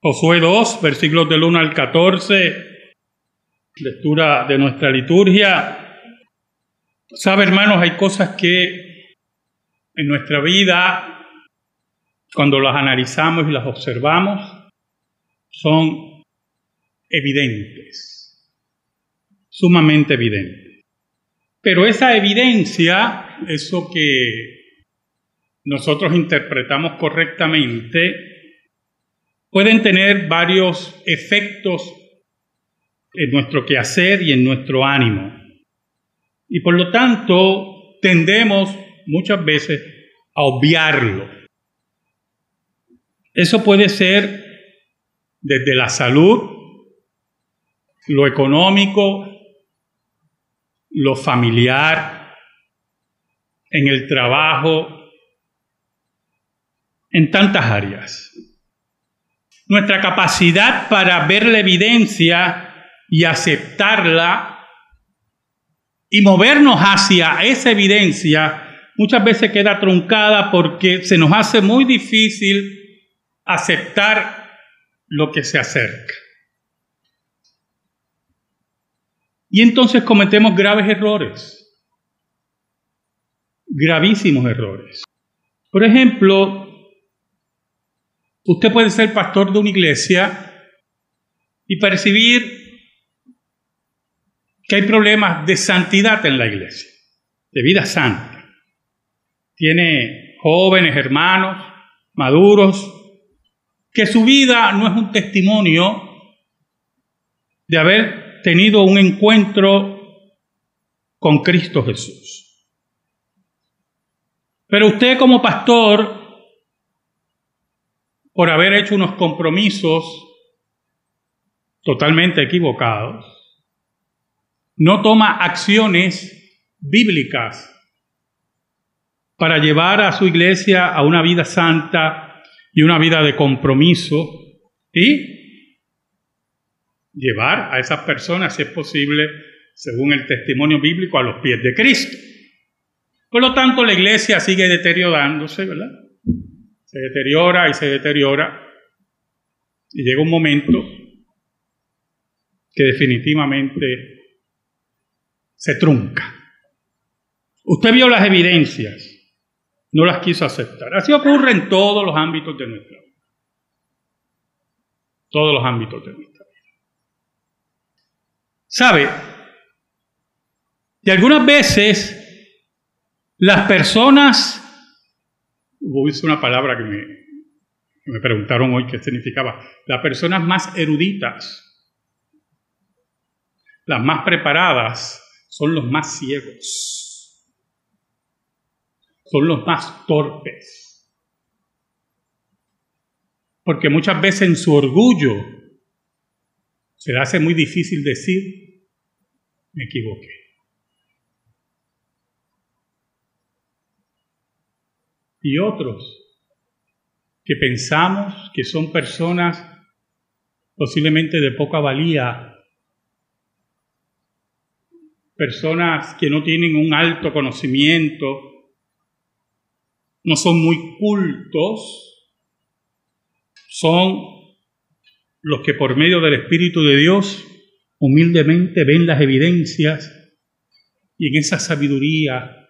Josué 2, versículos del 1 al 14, lectura de nuestra liturgia. Sabe, hermanos, hay cosas que en nuestra vida, cuando las analizamos y las observamos, son evidentes, sumamente evidentes. Pero esa evidencia, eso que nosotros interpretamos correctamente, pueden tener varios efectos en nuestro quehacer y en nuestro ánimo. Y por lo tanto, tendemos muchas veces a obviarlo. Eso puede ser desde la salud, lo económico, lo familiar, en el trabajo, en tantas áreas nuestra capacidad para ver la evidencia y aceptarla y movernos hacia esa evidencia muchas veces queda truncada porque se nos hace muy difícil aceptar lo que se acerca. Y entonces cometemos graves errores, gravísimos errores. Por ejemplo, Usted puede ser pastor de una iglesia y percibir que hay problemas de santidad en la iglesia, de vida santa. Tiene jóvenes, hermanos, maduros, que su vida no es un testimonio de haber tenido un encuentro con Cristo Jesús. Pero usted como pastor por haber hecho unos compromisos totalmente equivocados, no toma acciones bíblicas para llevar a su iglesia a una vida santa y una vida de compromiso y llevar a esas personas, si es posible, según el testimonio bíblico, a los pies de Cristo. Por lo tanto, la iglesia sigue deteriorándose, ¿verdad? Se deteriora y se deteriora y llega un momento que definitivamente se trunca. Usted vio las evidencias, no las quiso aceptar. Así ocurre en todos los ámbitos de nuestra vida. Todos los ámbitos de nuestra vida. ¿Sabe? Y algunas veces las personas Hubo una palabra que me, me preguntaron hoy qué significaba. Las personas más eruditas, las más preparadas, son los más ciegos, son los más torpes. Porque muchas veces en su orgullo se le hace muy difícil decir, me equivoqué. Y otros que pensamos que son personas posiblemente de poca valía, personas que no tienen un alto conocimiento, no son muy cultos, son los que por medio del Espíritu de Dios humildemente ven las evidencias y en esa sabiduría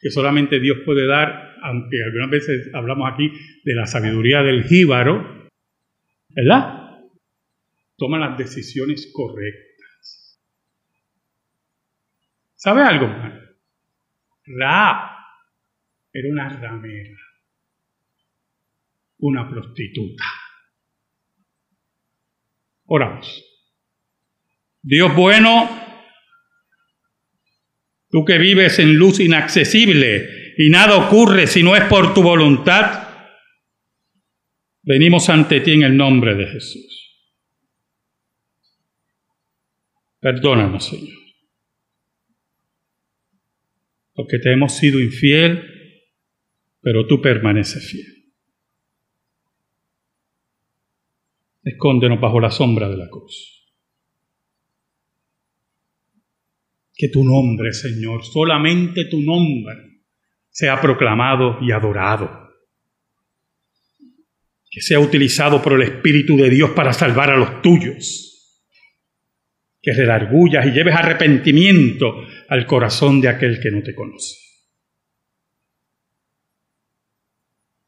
que solamente Dios puede dar aunque algunas veces hablamos aquí de la sabiduría del jíbaro, ¿verdad? Toma las decisiones correctas. ¿Sabe algo? Ra era una ramera, una prostituta. Oramos. Dios bueno, tú que vives en luz inaccesible, y nada ocurre si no es por tu voluntad, venimos ante ti en el nombre de Jesús. Perdónanos, Señor, porque te hemos sido infiel, pero tú permaneces fiel. Escóndenos bajo la sombra de la cruz. Que tu nombre, Señor, solamente tu nombre, sea proclamado y adorado. que sea utilizado por el Espíritu de Dios para salvar a los tuyos, que redargullas y lleves arrepentimiento al corazón de aquel que no te conoce.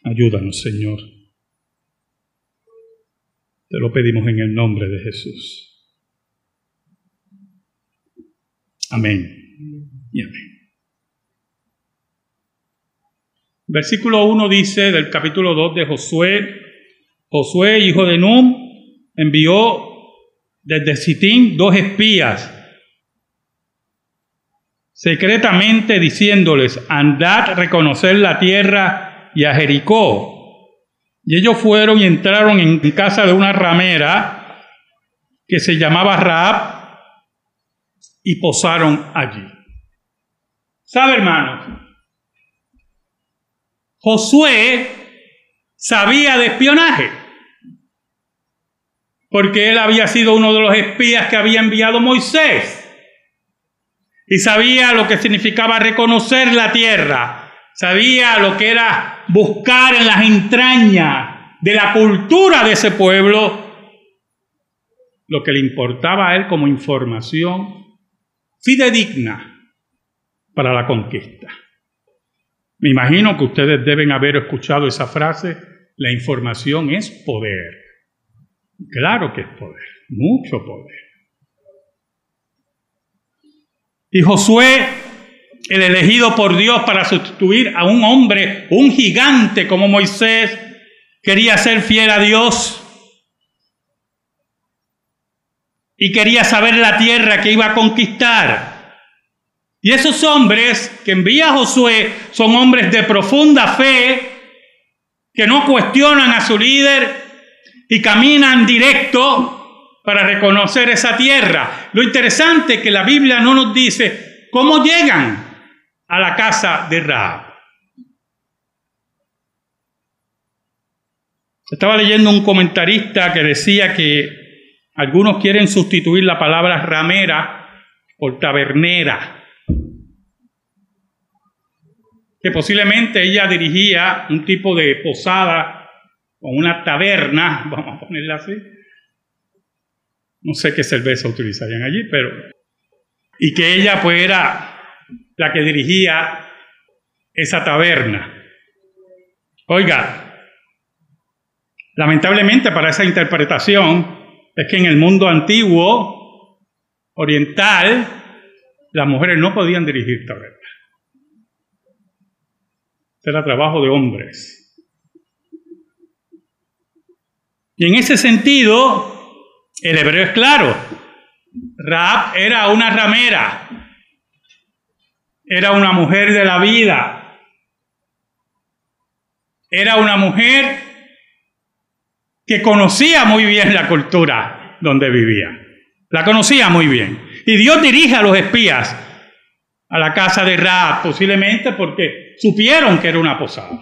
Ayúdanos, Señor. Te lo pedimos en el nombre de Jesús. Amén y amén. Versículo 1 dice del capítulo 2 de Josué, Josué, hijo de Num, envió desde Sitín dos espías, secretamente diciéndoles, andad a reconocer la tierra y a Jericó. Y ellos fueron y entraron en casa de una ramera que se llamaba Raab y posaron allí. ¿Sabe, hermano? Josué sabía de espionaje, porque él había sido uno de los espías que había enviado Moisés. Y sabía lo que significaba reconocer la tierra, sabía lo que era buscar en las entrañas de la cultura de ese pueblo lo que le importaba a él como información fidedigna para la conquista. Me imagino que ustedes deben haber escuchado esa frase, la información es poder. Claro que es poder, mucho poder. Y Josué, el elegido por Dios para sustituir a un hombre, un gigante como Moisés, quería ser fiel a Dios y quería saber la tierra que iba a conquistar. Y esos hombres que envía Josué son hombres de profunda fe, que no cuestionan a su líder y caminan directo para reconocer esa tierra. Lo interesante es que la Biblia no nos dice cómo llegan a la casa de Raab. Estaba leyendo un comentarista que decía que algunos quieren sustituir la palabra ramera por tabernera que posiblemente ella dirigía un tipo de posada o una taberna, vamos a ponerla así. No sé qué cerveza utilizarían allí, pero... Y que ella pues era la que dirigía esa taberna. Oiga, lamentablemente para esa interpretación es que en el mundo antiguo, oriental, las mujeres no podían dirigir tabernas. Era trabajo de hombres. Y en ese sentido, el hebreo es claro. Raab era una ramera, era una mujer de la vida, era una mujer que conocía muy bien la cultura donde vivía. La conocía muy bien. Y Dios dirige a los espías a la casa de Raab, posiblemente porque supieron que era una posada.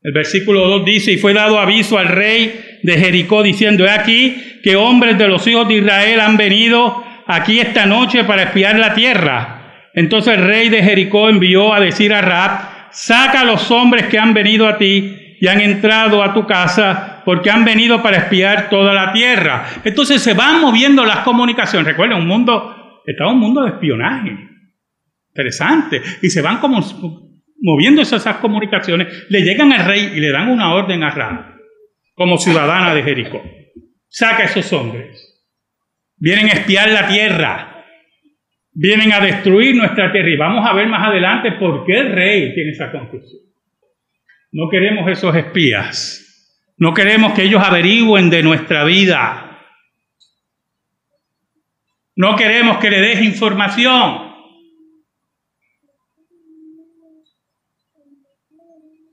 El versículo 2 dice, y fue dado aviso al rey de Jericó diciendo, he aquí que hombres de los hijos de Israel han venido aquí esta noche para espiar la tierra. Entonces el rey de Jericó envió a decir a Raab, saca a los hombres que han venido a ti y han entrado a tu casa porque han venido para espiar toda la tierra. Entonces se van moviendo las comunicaciones. Recuerden, un mundo, estaba un mundo de espionaje. Interesante. Y se van como moviendo esas, comunicaciones, le llegan al rey y le dan una orden a Ram, como ciudadana de Jericó. Saca a esos hombres. Vienen a espiar la tierra. Vienen a destruir nuestra tierra. Y vamos a ver más adelante por qué el rey tiene esa conclusión. No queremos esos espías. No queremos que ellos averigüen de nuestra vida. No queremos que le des información.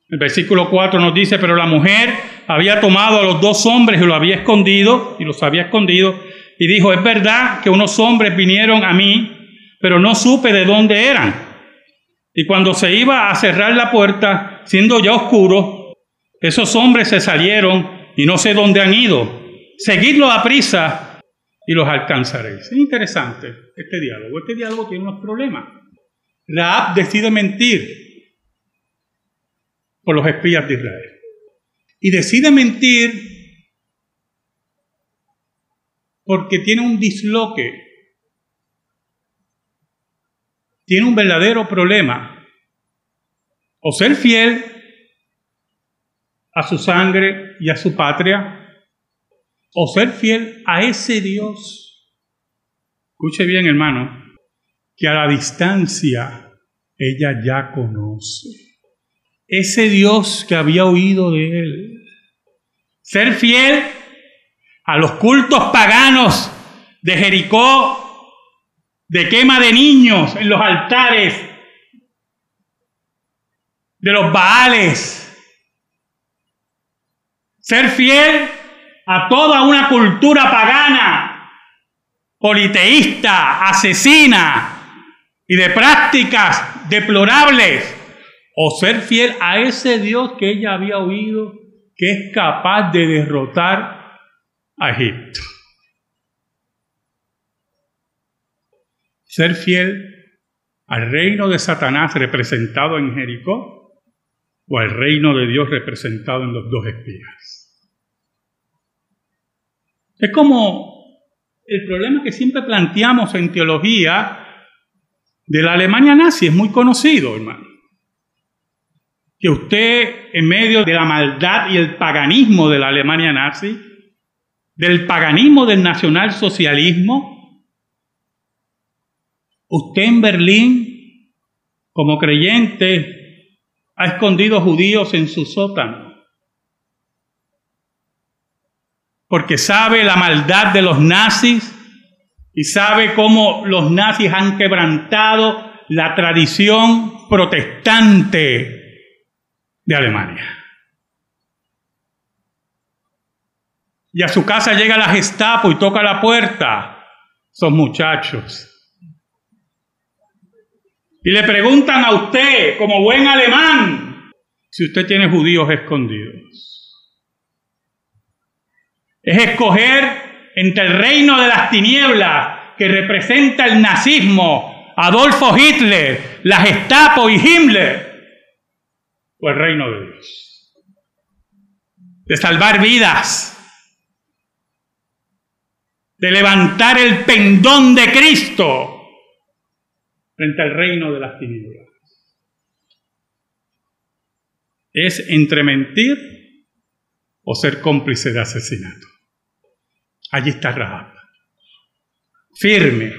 El versículo 4 nos dice, pero la mujer había tomado a los dos hombres y los había escondido, y los había escondido, y dijo, es verdad que unos hombres vinieron a mí, pero no supe de dónde eran. Y cuando se iba a cerrar la puerta, siendo ya oscuro, esos hombres se salieron y no sé dónde han ido. Seguidlos a prisa y los alcanzaréis. Es interesante este diálogo. Este diálogo tiene unos problemas. Raab decide mentir por los espías de Israel. y decide mentir porque tiene un disloque, tiene un verdadero problema. O ser fiel a su sangre y a su patria, o ser fiel a ese Dios. Escuche bien, hermano, que a la distancia ella ya conoce. Ese Dios que había oído de él. Ser fiel a los cultos paganos de Jericó, de quema de niños en los altares, de los Baales. Ser fiel a toda una cultura pagana, politeísta, asesina y de prácticas deplorables. O ser fiel a ese Dios que ella había oído, que es capaz de derrotar a Egipto. Ser fiel al reino de Satanás representado en Jericó o al reino de Dios representado en los dos espías. Es como el problema que siempre planteamos en teología de la Alemania nazi, es muy conocido, hermano. Que usted, en medio de la maldad y el paganismo de la Alemania nazi, del paganismo del nacionalsocialismo, usted en Berlín, como creyente, ha escondido judíos en su sótano. Porque sabe la maldad de los nazis y sabe cómo los nazis han quebrantado la tradición protestante de Alemania. y a su casa llega la Gestapo y toca la puerta. Son muchachos. Y le preguntan a usted, como buen alemán, si usted tiene judíos escondidos. Es escoger entre el reino de las tinieblas, que representa el nazismo, Adolfo Hitler, la Gestapo y Himmler, o el reino de Dios. De salvar vidas de levantar el pendón de Cristo frente al reino de las tinieblas. Es entre mentir o ser cómplice de asesinato. Allí está Rahab. Firme,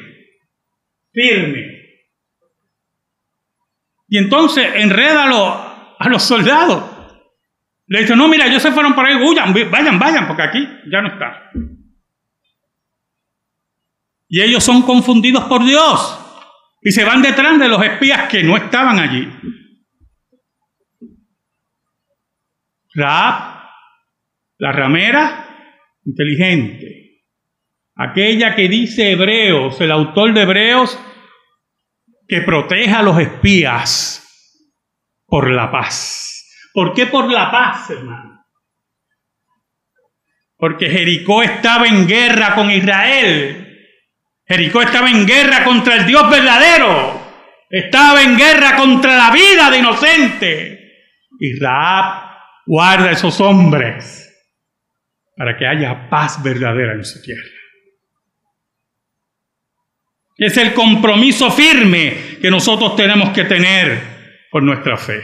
firme. Y entonces enrédalo a los soldados. Le dice, no, mira, ellos se fueron por ahí, huyan, vayan, vayan, porque aquí ya no está. Y ellos son confundidos por Dios y se van detrás de los espías que no estaban allí. Raab, la ramera, inteligente. Aquella que dice Hebreos, el autor de Hebreos, que proteja a los espías por la paz. ¿Por qué por la paz, hermano? Porque Jericó estaba en guerra con Israel Jericó estaba en guerra contra el Dios verdadero. Estaba en guerra contra la vida de inocente. Y Raab guarda a esos hombres para que haya paz verdadera en su tierra. Es el compromiso firme que nosotros tenemos que tener por nuestra fe.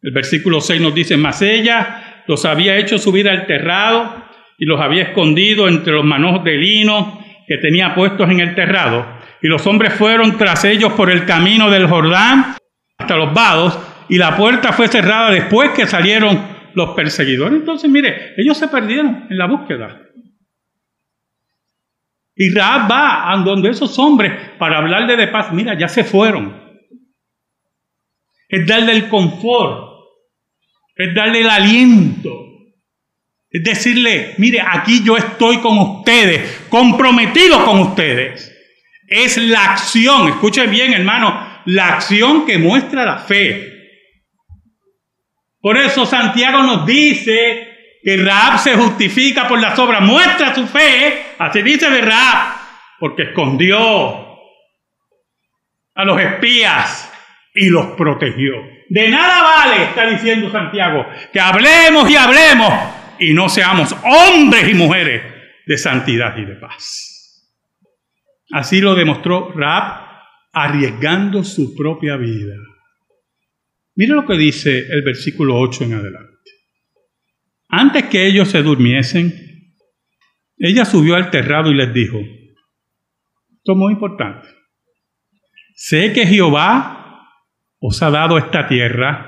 El versículo 6 nos dice, mas ella los había hecho subir al terrado y los había escondido entre los manojos de lino que tenía puestos en el terrado. Y los hombres fueron tras ellos por el camino del Jordán hasta los vados, y la puerta fue cerrada después que salieron los perseguidores. Entonces, mire, ellos se perdieron en la búsqueda. Y Raab va a donde esos hombres para hablarle de paz. Mira, ya se fueron. Es darle el confort, es darle el aliento, es decirle, mire, aquí yo estoy con ustedes, comprometido con ustedes. Es la acción, escuche bien hermano, la acción que muestra la fe. Por eso Santiago nos dice que Raab se justifica por las obras, muestra su fe, así dice de Raab, porque escondió a los espías y los protegió. De nada vale, está diciendo Santiago, que hablemos y hablemos y no seamos hombres y mujeres de santidad y de paz. Así lo demostró Raab arriesgando su propia vida. Mire lo que dice el versículo 8 en adelante. Antes que ellos se durmiesen, ella subió al terrado y les dijo, esto es muy importante, sé que Jehová os ha dado esta tierra,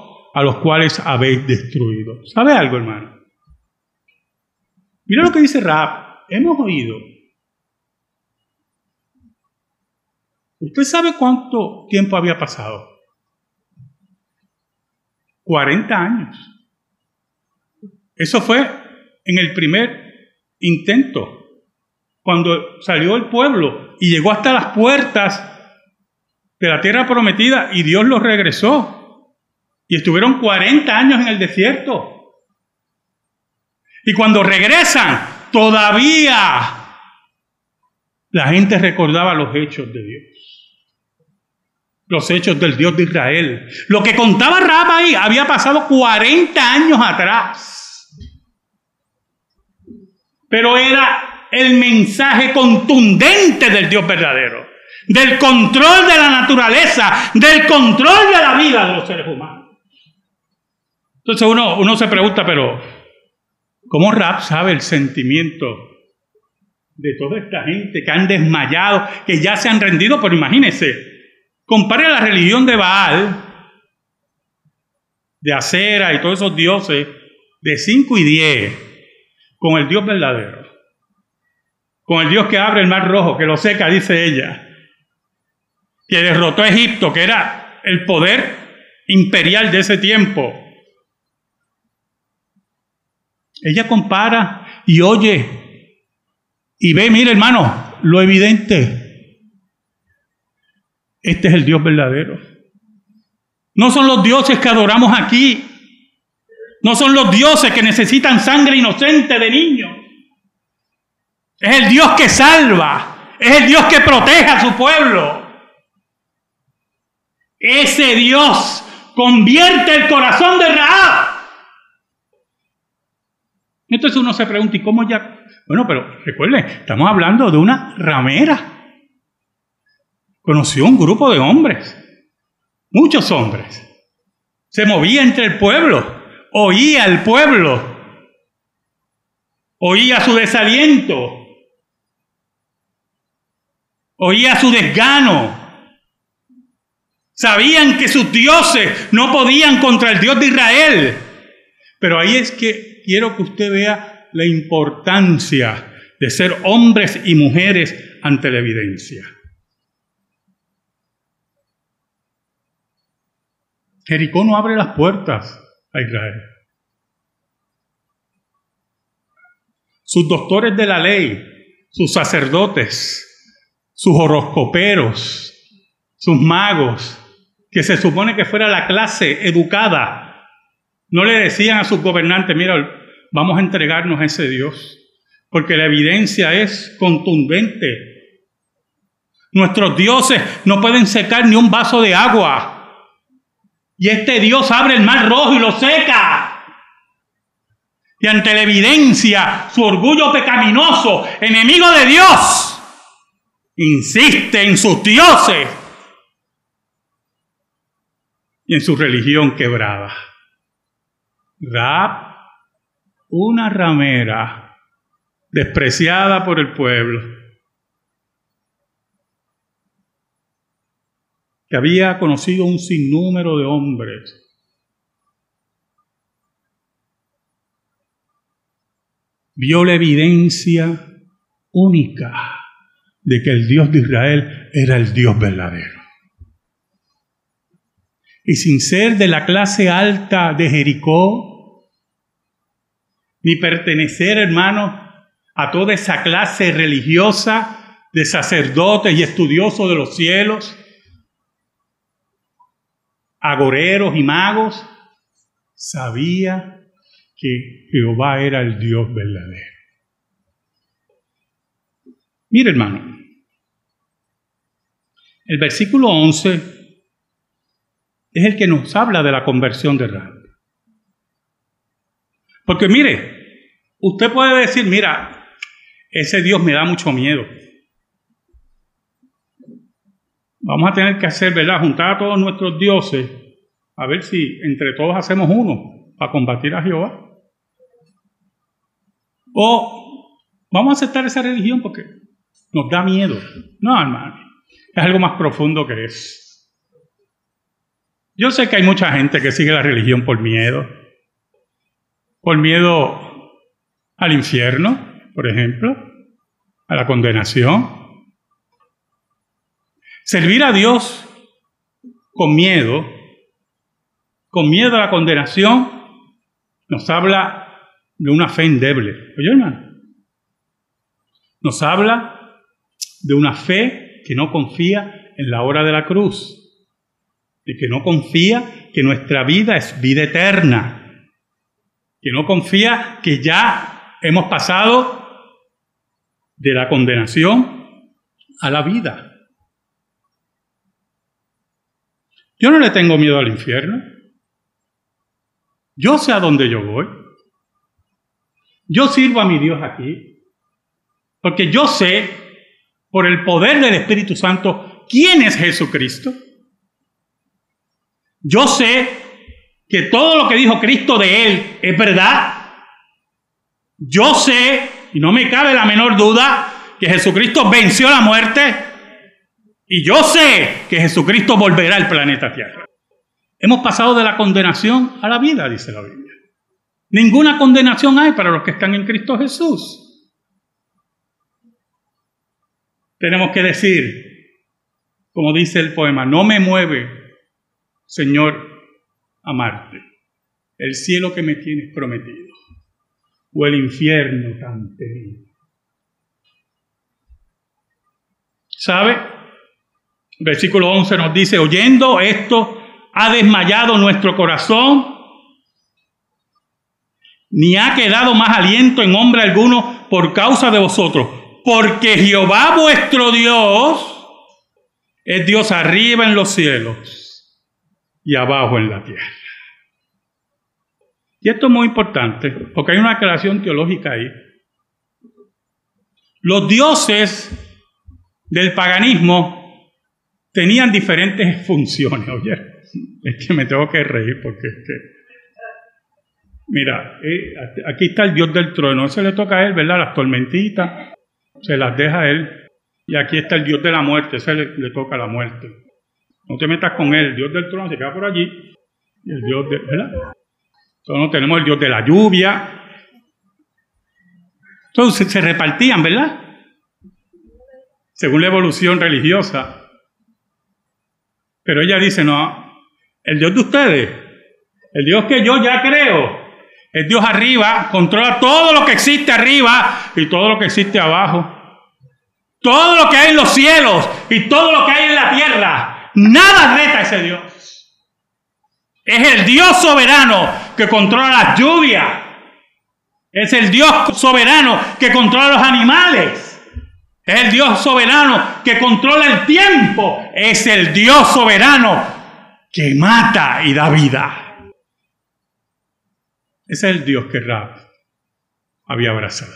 a los cuales habéis destruido. ¿Sabe algo, hermano? Mira lo que dice Raab. Hemos oído ¿Usted sabe cuánto tiempo había pasado? 40 años. Eso fue en el primer intento, cuando salió el pueblo y llegó hasta las puertas de la tierra prometida y Dios los regresó. Y estuvieron 40 años en el desierto. Y cuando regresan, todavía la gente recordaba los hechos de Dios los hechos del Dios de Israel. Lo que contaba Rab ahí había pasado 40 años atrás. Pero era el mensaje contundente del Dios verdadero, del control de la naturaleza, del control de la vida de los seres humanos. Entonces uno, uno se pregunta, pero ¿cómo Rab sabe el sentimiento de toda esta gente que han desmayado, que ya se han rendido? Pero imagínense, Compare la religión de Baal, de Acera y todos esos dioses de 5 y 10 con el Dios verdadero. Con el Dios que abre el mar rojo, que lo seca, dice ella. Que derrotó a Egipto, que era el poder imperial de ese tiempo. Ella compara y oye y ve, mire hermano, lo evidente. Este es el Dios verdadero. No son los dioses que adoramos aquí. No son los dioses que necesitan sangre inocente de niños. Es el Dios que salva. Es el Dios que protege a su pueblo. Ese Dios convierte el corazón de Raab. Entonces uno se pregunta, ¿y cómo ya? Bueno, pero recuerden, estamos hablando de una ramera conoció un grupo de hombres, muchos hombres. Se movía entre el pueblo, oía al pueblo, oía su desaliento, oía su desgano. Sabían que sus dioses no podían contra el Dios de Israel. Pero ahí es que quiero que usted vea la importancia de ser hombres y mujeres ante la evidencia. Jericó no abre las puertas a Israel. Sus doctores de la ley, sus sacerdotes, sus horoscoperos, sus magos, que se supone que fuera la clase educada, no le decían a sus gobernantes, mira, vamos a entregarnos a ese Dios, porque la evidencia es contundente. Nuestros dioses no pueden secar ni un vaso de agua. Y este Dios abre el mar rojo y lo seca. Y ante la evidencia, su orgullo pecaminoso, enemigo de Dios, insiste en sus dioses y en su religión quebrada. Una ramera despreciada por el pueblo, que había conocido un sinnúmero de hombres. Vio la evidencia única de que el Dios de Israel era el Dios verdadero. y sin ser de la clase alta de Jericó, ni pertenecer, hermano, a toda esa clase religiosa de sacerdotes y estudiosos de los cielos, agoreros y magos, sabía que Jehová era el Dios verdadero. Mire, hermano, el versículo 11 es el que nos habla de la conversión de Rahab. Porque mire, usted puede decir, mira, ese Dios me da mucho miedo. Vamos a tener que hacer, ¿verdad? Juntar a todos nuestros dioses, a ver si entre todos hacemos uno para combatir a Jehová. O vamos a aceptar esa religión porque nos da miedo. No, hermano, es algo más profundo que eso. Yo sé que hay mucha gente que sigue la religión por miedo. Por miedo al infierno, por ejemplo, a la condenación. Servir a Dios con miedo, con miedo a la condenación, nos habla de una fe endeble. Oye, hermano, nos habla de una fe que no confía en la hora de la cruz, y que no confía que nuestra vida es vida eterna, que no confía que ya hemos pasado de la condenación a la vida. Yo no le tengo miedo al infierno. Yo sé a dónde yo voy. Yo sirvo a mi Dios aquí. Porque yo sé, por el poder del Espíritu Santo, quién es Jesucristo. Yo sé que todo lo que dijo Cristo de Él es verdad. Yo sé, y no me cabe la menor duda, que Jesucristo venció la muerte y yo sé que Jesucristo volverá al planeta Tierra. Hemos pasado de la condenación a la vida, dice la Biblia. Ninguna condenación hay para los que están en Cristo Jesús. Tenemos que decir, como dice el poema, no me mueve, Señor, amarte, el cielo que me tienes prometido, o el infierno tan temido. ¿Sabe? Versículo 11 nos dice, oyendo esto, ha desmayado nuestro corazón, ni ha quedado más aliento en hombre alguno por causa de vosotros, porque Jehová vuestro Dios es Dios arriba en los cielos y abajo en la tierra. Y esto es muy importante, porque hay una aclaración teológica ahí. Los dioses del paganismo tenían diferentes funciones. Oye, es que me tengo que reír porque. Mira, eh, aquí está el Dios del trueno, eso le toca a él, ¿verdad? Las tormentitas, se las deja a él. Y aquí está el Dios de la muerte, ese le, le toca la muerte. No te metas con él, el Dios del trono se queda por allí. El Dios de, ¿verdad? Entonces tenemos el Dios de la lluvia. Entonces se repartían, ¿verdad? Según la evolución religiosa. Pero ella dice, no, el Dios de ustedes, el Dios que yo ya creo, el Dios arriba, controla todo lo que existe arriba y todo lo que existe abajo. Todo lo que hay en los cielos y todo lo que hay en la tierra. Nada reta a ese Dios. Es el Dios soberano que controla las lluvias. Es el Dios soberano que controla los animales. Es el Dios soberano que controla el tiempo. Es el Dios soberano que mata y da vida. Ese es el Dios que Rab había abrazado.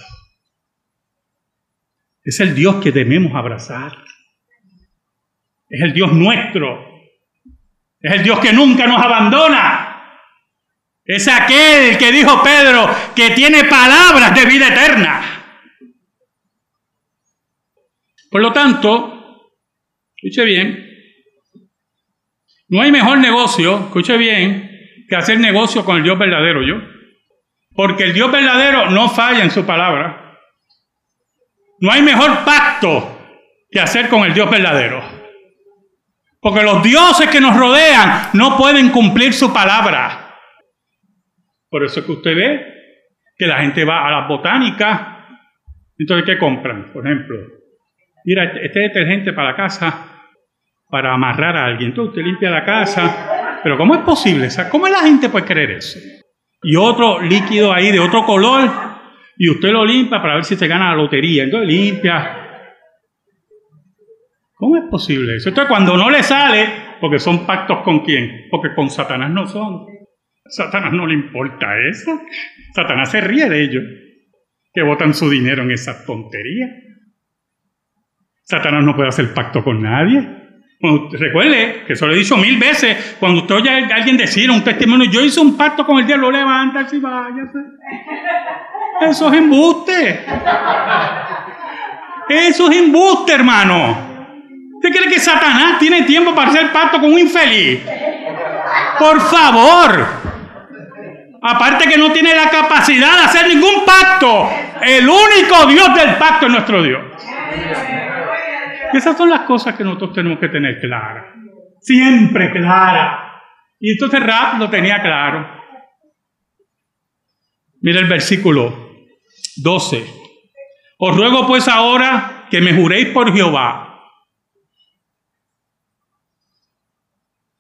Es el Dios que debemos abrazar. Es el Dios nuestro. Es el Dios que nunca nos abandona. Es aquel que dijo Pedro que tiene palabras de vida eterna. Por lo tanto, escuche bien, no hay mejor negocio, escuche bien, que hacer negocio con el Dios verdadero, yo. Porque el Dios verdadero no falla en su palabra. No hay mejor pacto que hacer con el Dios verdadero. Porque los dioses que nos rodean no pueden cumplir su palabra. Por eso es que usted ve que la gente va a las botánicas. Entonces, ¿qué compran? Por ejemplo, mira, este, este detergente para la casa, para amarrar a alguien. Entonces usted limpia la casa. Pero ¿cómo es posible? ¿Cómo la gente puede creer eso? Y otro líquido ahí de otro color, y usted lo limpia para ver si se gana la lotería. Entonces limpia. ¿Cómo es posible eso? Entonces cuando no le sale, porque son pactos con quién? Porque con Satanás no son. Satanás no le importa eso. Satanás se ríe de ellos, que botan su dinero en esas tonterías. Satanás no puede hacer pacto con nadie. recuerde que eso lo he dicho mil veces, cuando usted oye a alguien decir un testimonio, yo hice un pacto con el diablo, levanta y váyase. Eso es embuste. Eso es embuste, hermano. ¿Usted cree que Satanás tiene tiempo para hacer pacto con un infeliz? Por favor. Aparte que no tiene la capacidad de hacer ningún pacto. El único Dios del pacto es nuestro Dios. Esas son las cosas que nosotros tenemos que tener claras. Siempre claras. Y entonces Rap lo tenía claro. Mira el versículo 12. Os ruego pues ahora que me juréis por Jehová,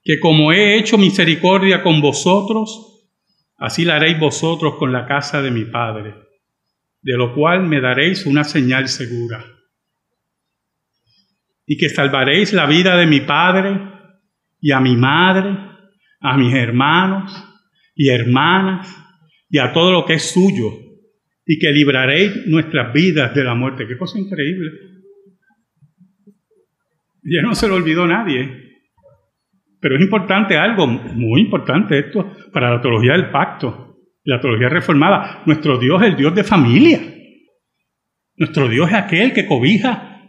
que como he hecho misericordia con vosotros, Así la haréis vosotros con la casa de mi Padre, de lo cual me daréis una señal segura. Y que salvaréis la vida de mi Padre y a mi madre, a mis hermanos y hermanas y a todo lo que es suyo, y que libraréis nuestras vidas de la muerte. Qué cosa increíble. Ya no se lo olvidó nadie. Pero es importante algo, muy importante esto, para la teología del pacto, la teología reformada. Nuestro Dios es el Dios de familia. Nuestro Dios es aquel que cobija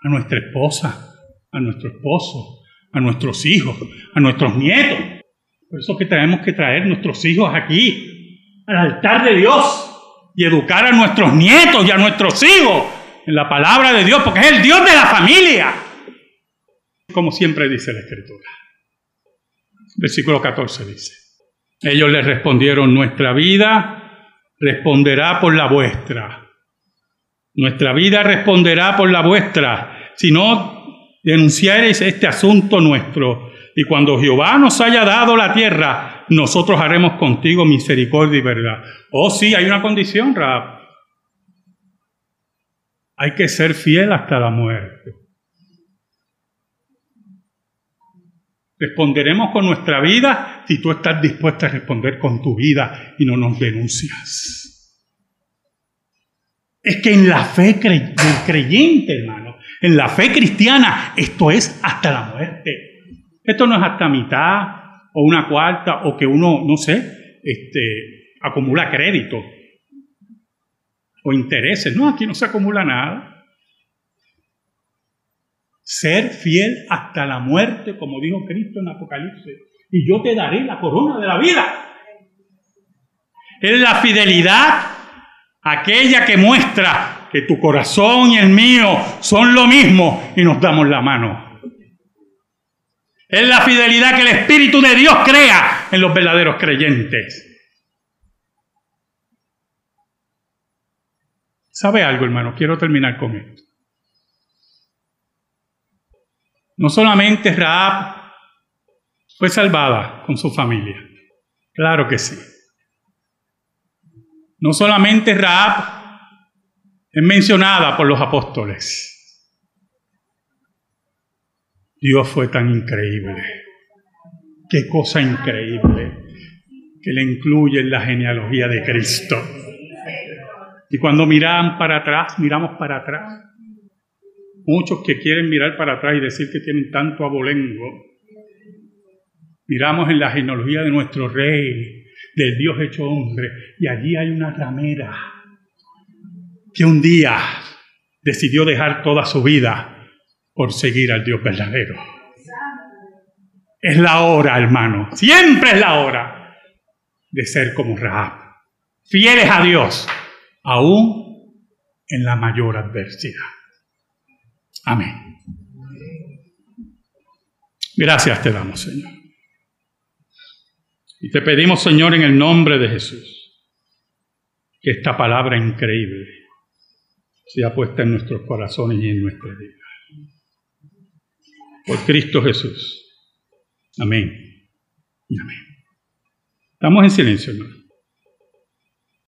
a nuestra esposa, a nuestro esposo, a nuestros hijos, a nuestros nietos. Por eso que tenemos que traer nuestros hijos aquí, al altar de Dios, y educar a nuestros nietos y a nuestros hijos en la palabra de Dios, porque es el Dios de la familia, como siempre dice la Escritura. Versículo 14 dice. Ellos le respondieron, nuestra vida responderá por la vuestra. Nuestra vida responderá por la vuestra. Si no denunciaréis este asunto nuestro, y cuando Jehová nos haya dado la tierra, nosotros haremos contigo misericordia y verdad. Oh, sí, hay una condición, Rab. Hay que ser fiel hasta la muerte. Responderemos con nuestra vida si tú estás dispuesta a responder con tu vida y no nos denuncias. Es que en la fe del creyente, hermano, en la fe cristiana, esto es hasta la muerte. Esto no es hasta mitad o una cuarta o que uno, no sé, este, acumula crédito o intereses. No, aquí no se acumula nada ser fiel hasta la muerte, como dijo Cristo en Apocalipsis, y yo te daré la corona de la vida. Es la fidelidad aquella que muestra que tu corazón y el mío son lo mismo y nos damos la mano. Es la fidelidad que el Espíritu de Dios crea en los verdaderos creyentes. ¿Sabe algo, hermano? Quiero terminar con esto. No solamente Raab fue salvada con su familia, claro que sí. No solamente Raab es mencionada por los apóstoles. Dios fue tan increíble. Qué cosa increíble que le incluye en la genealogía de Cristo. Y cuando miran para atrás, miramos para atrás Muchos que quieren mirar para atrás y decir que tienen tanto abolengo. Miramos en la genealogía de nuestro rey, del Dios hecho hombre, y allí hay una ramera que un día decidió dejar toda su vida por seguir al Dios verdadero. Es la hora, hermano, siempre es la hora de ser como Rahab, fieles a Dios, aún en la mayor adversidad. Amén. Gracias te damos, Señor. Y te pedimos, Señor, en el nombre de Jesús, que esta palabra increíble sea puesta en nuestros corazones y en nuestra vida. Por Cristo Jesús. Amén. Y amén. Estamos en silencio, hermano.